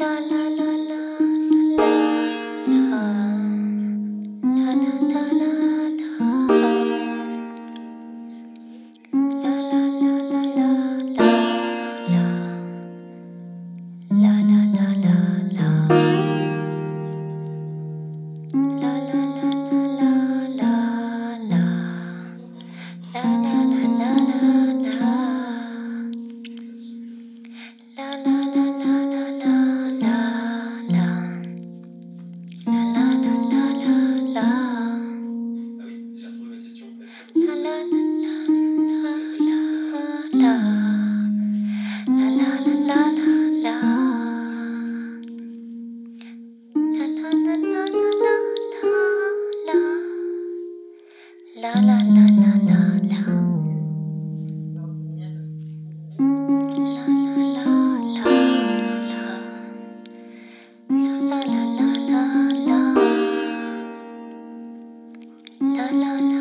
la la la la la